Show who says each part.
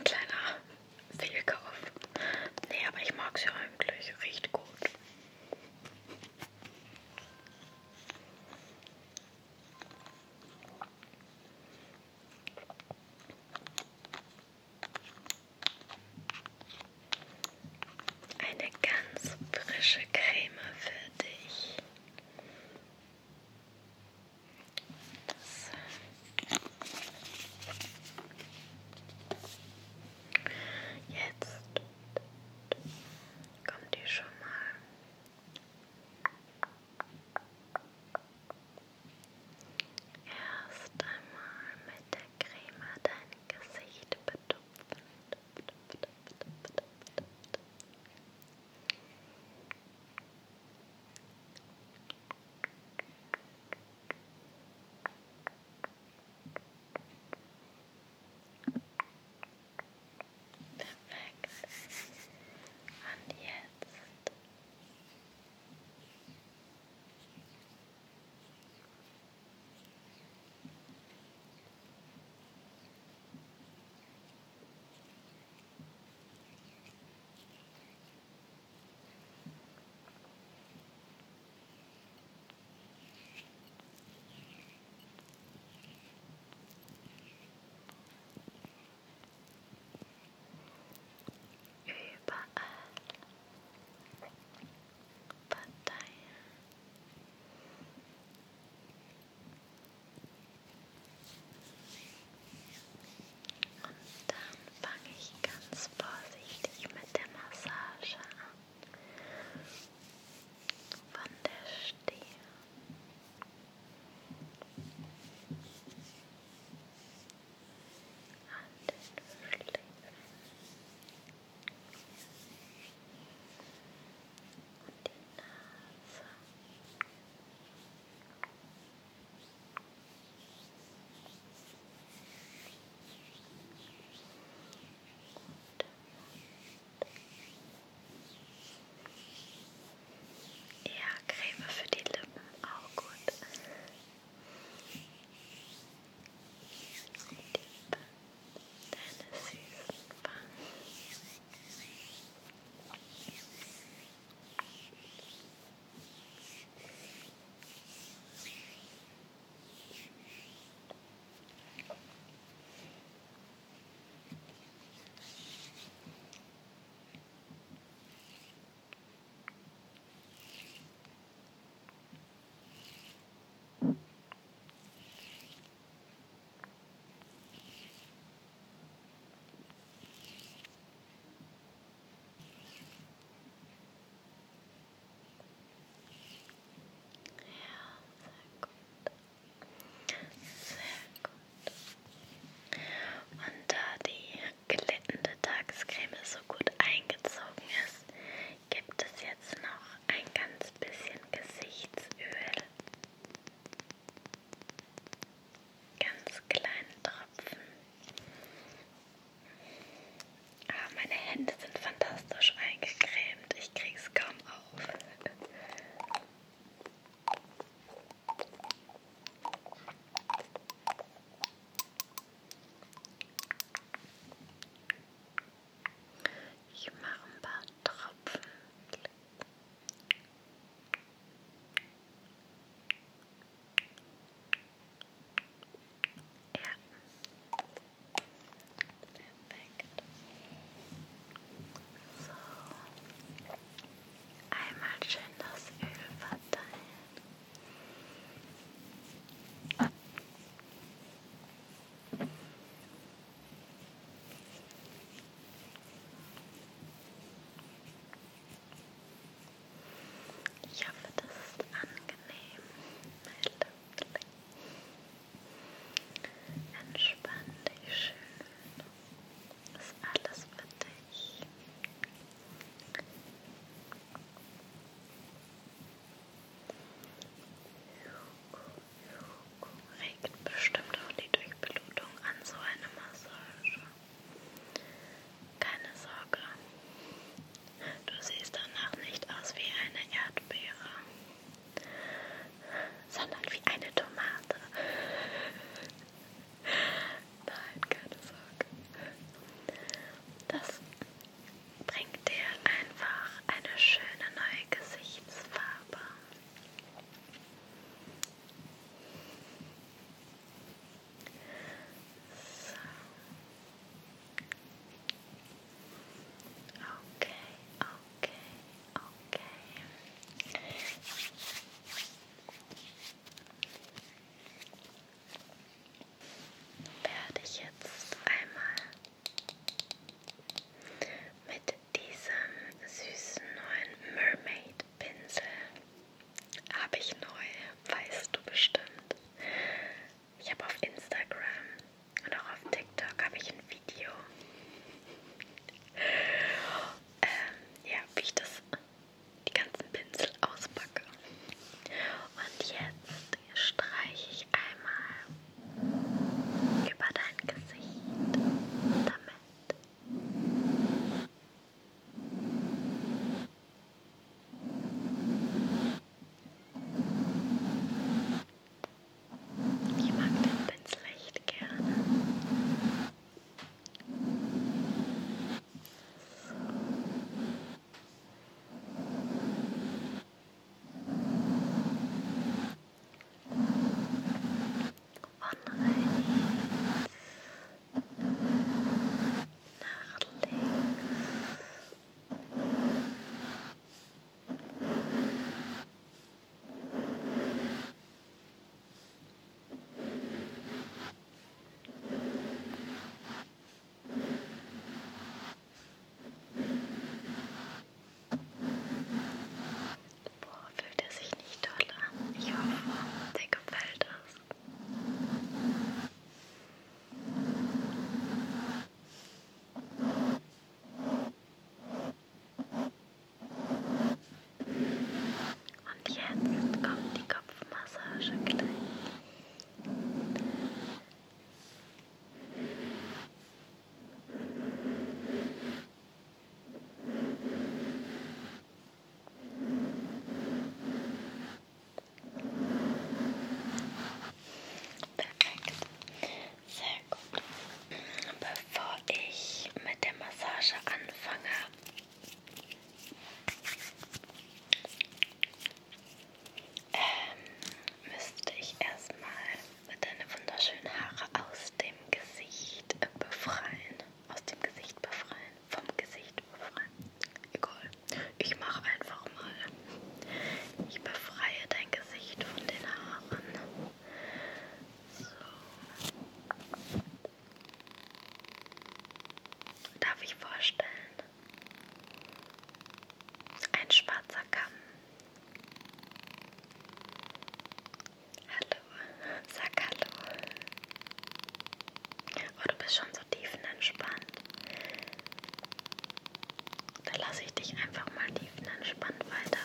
Speaker 1: kleiner Tiefenentspannt weiter